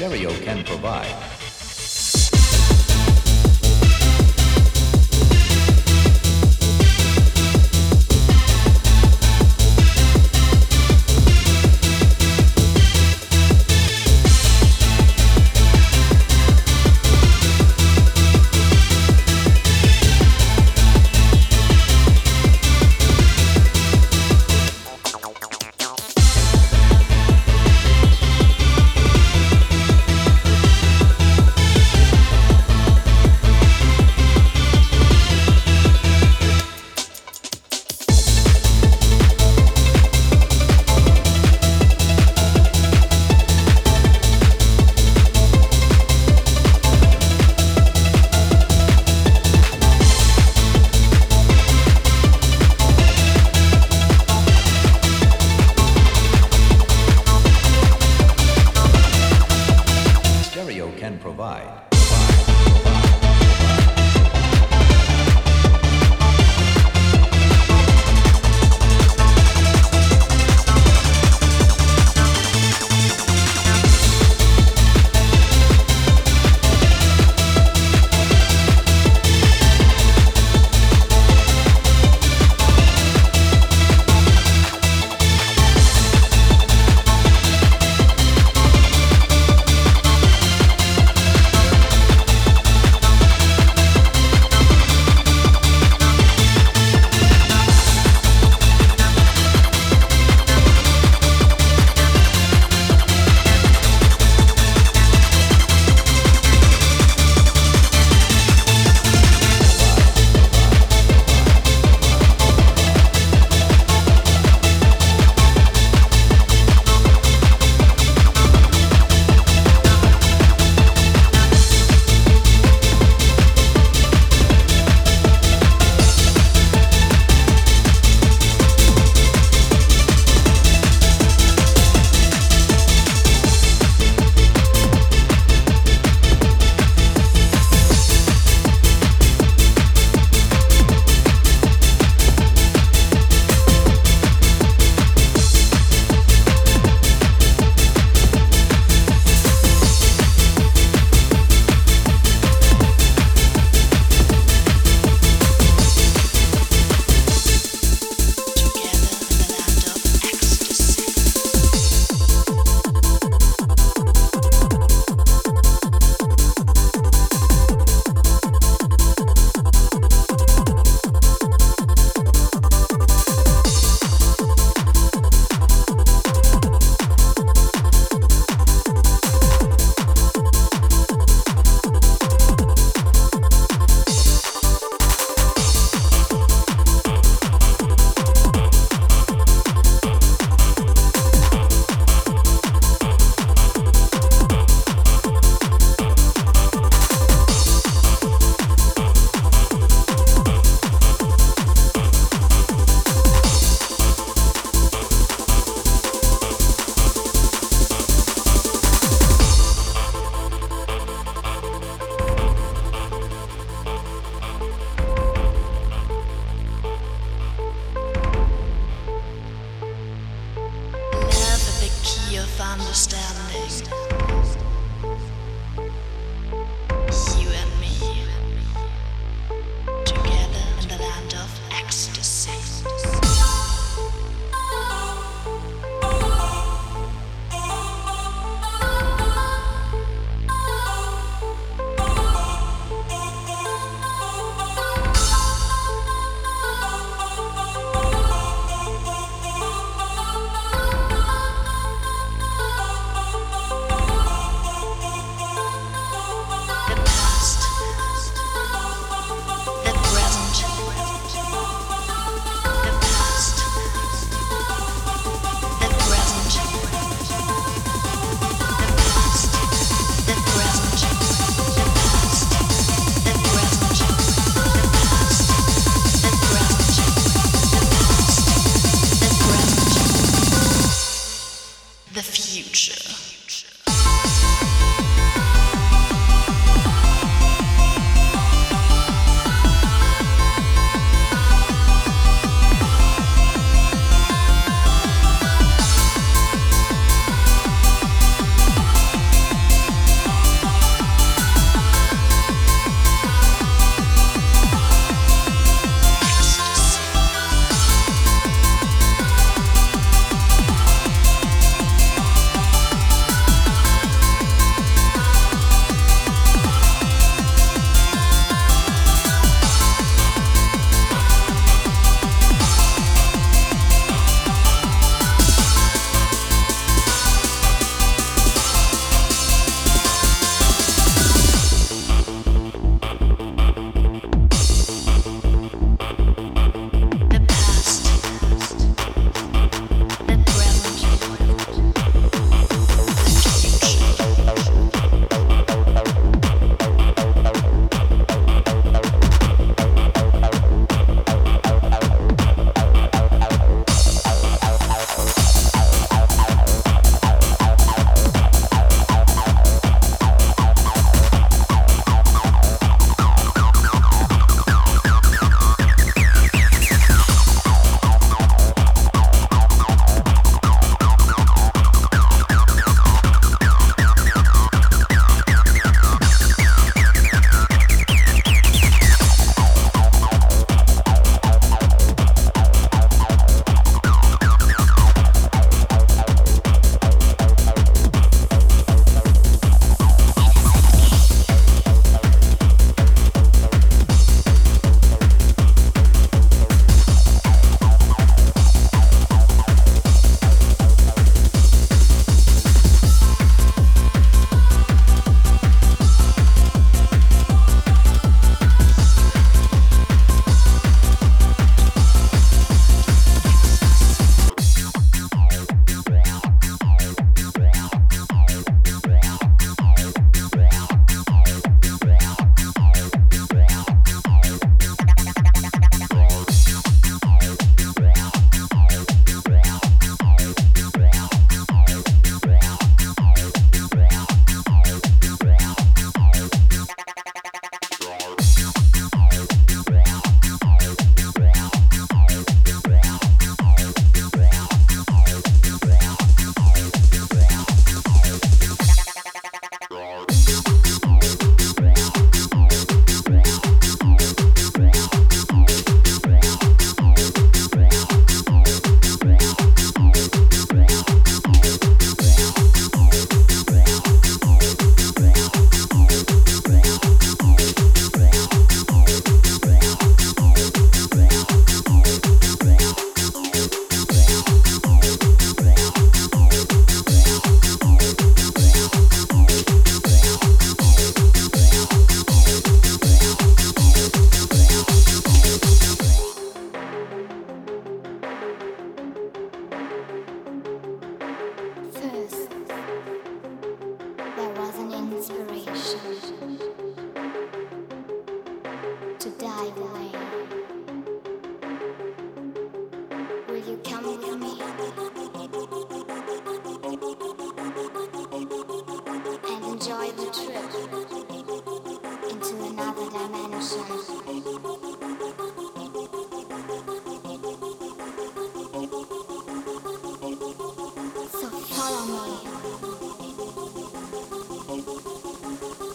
stereo can provide.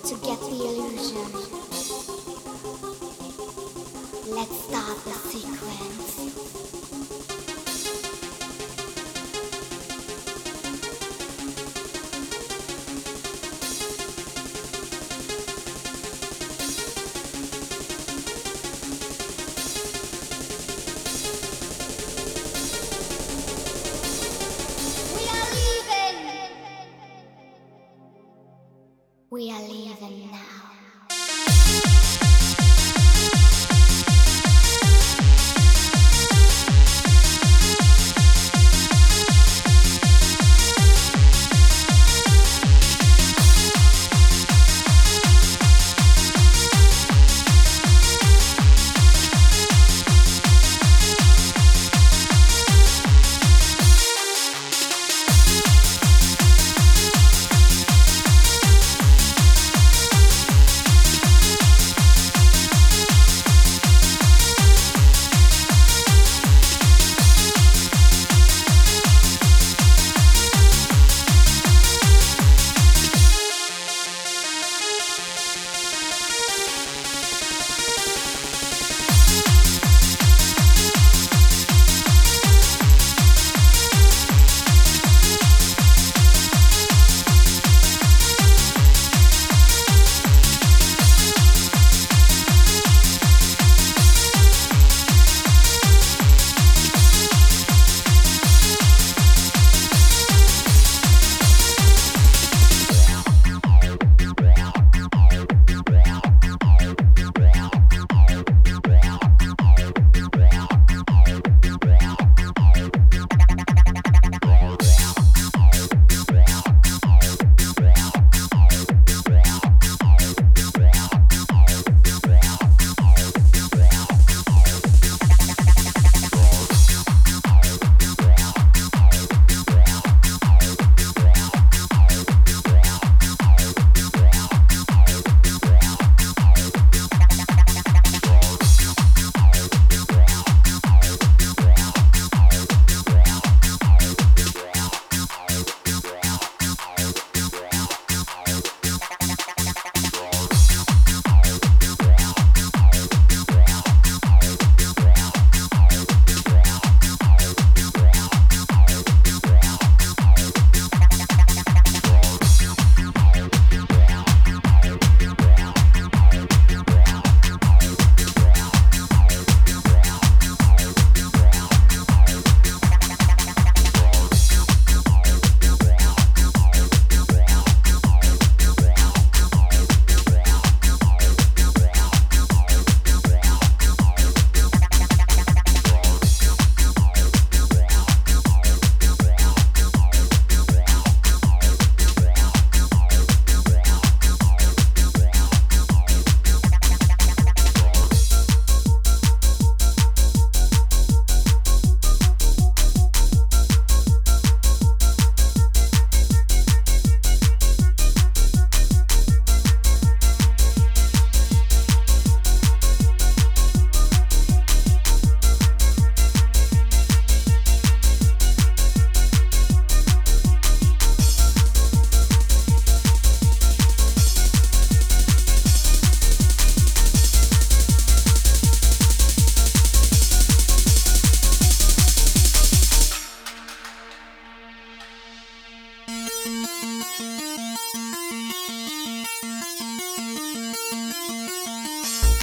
To get the illusion. Thank you.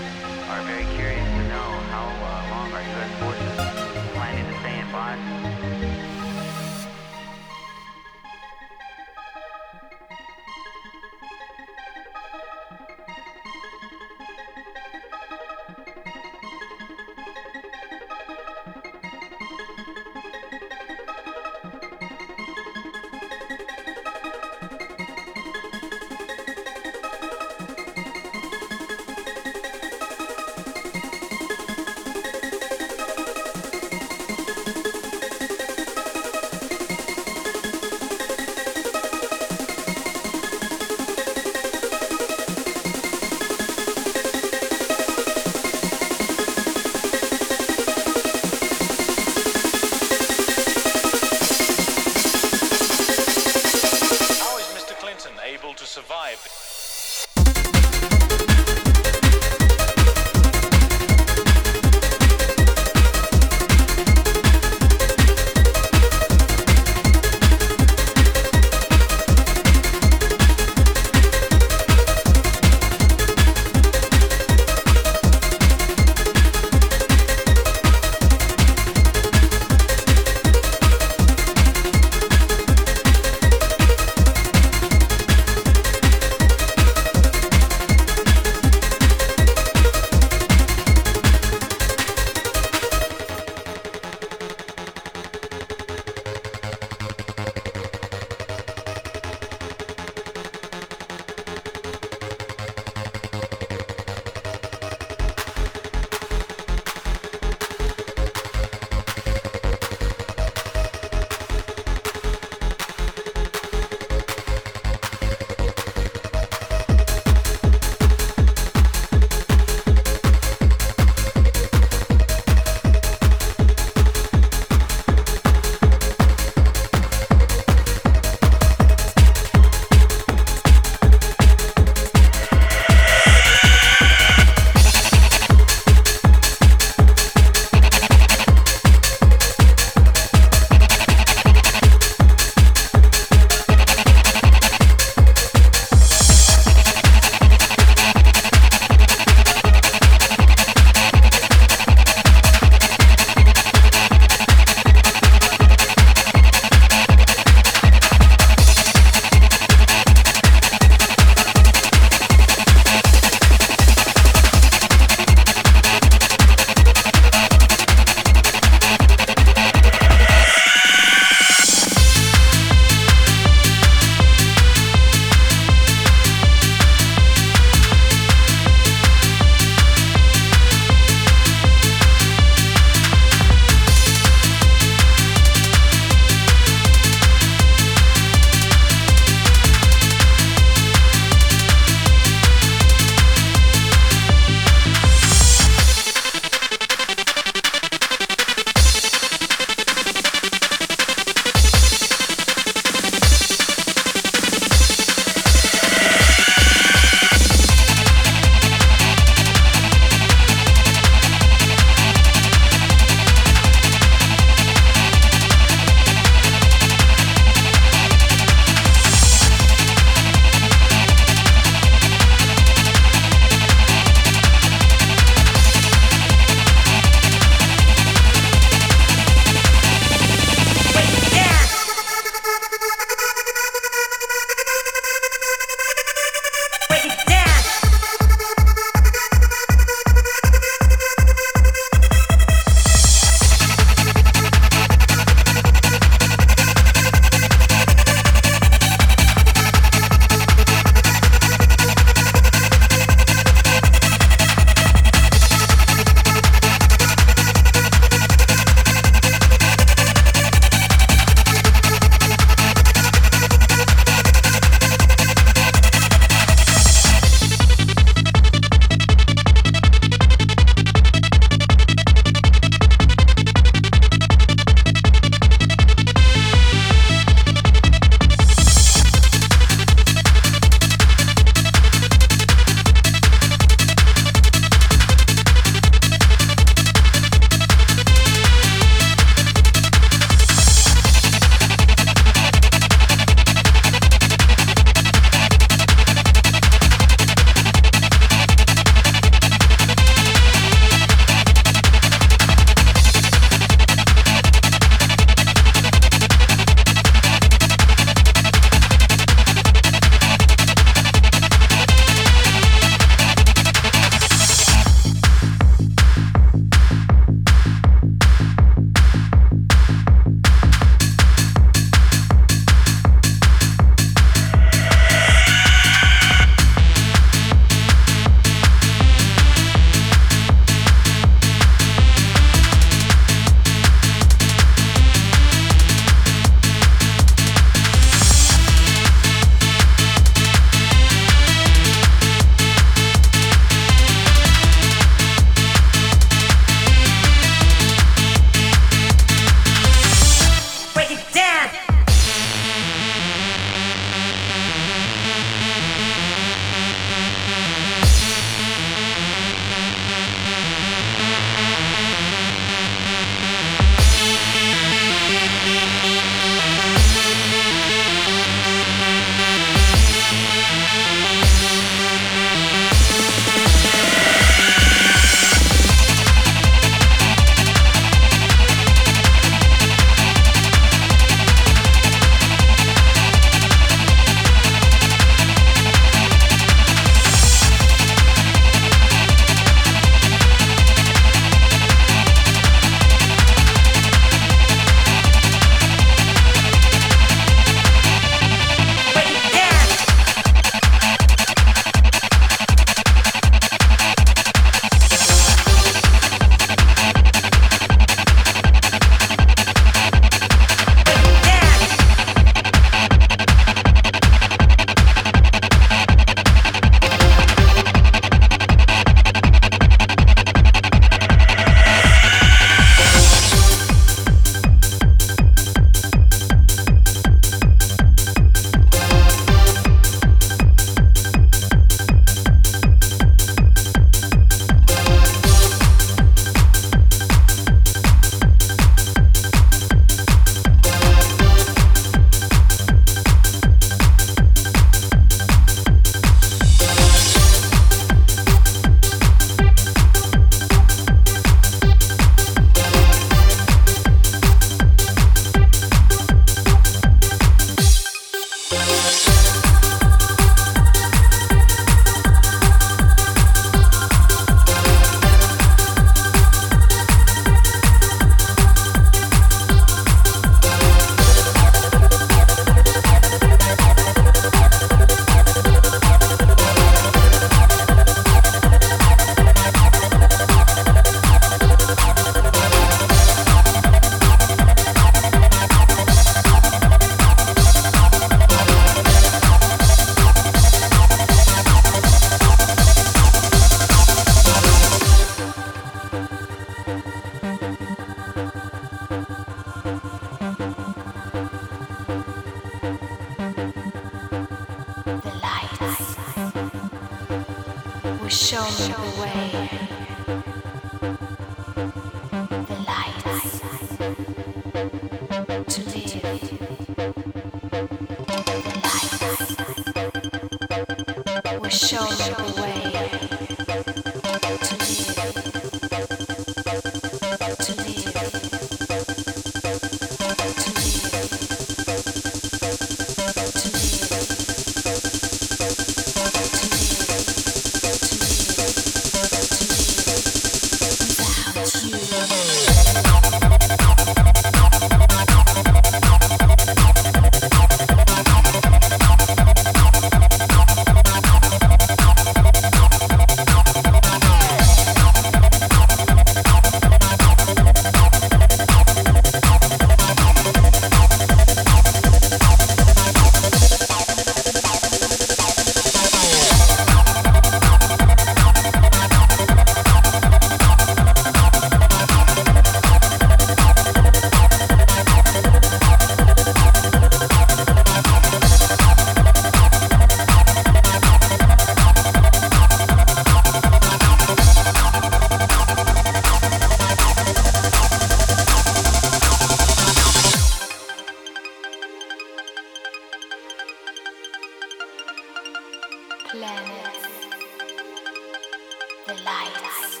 the lights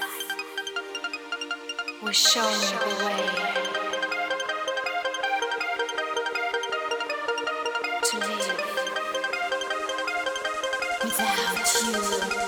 were showing the way to live without you.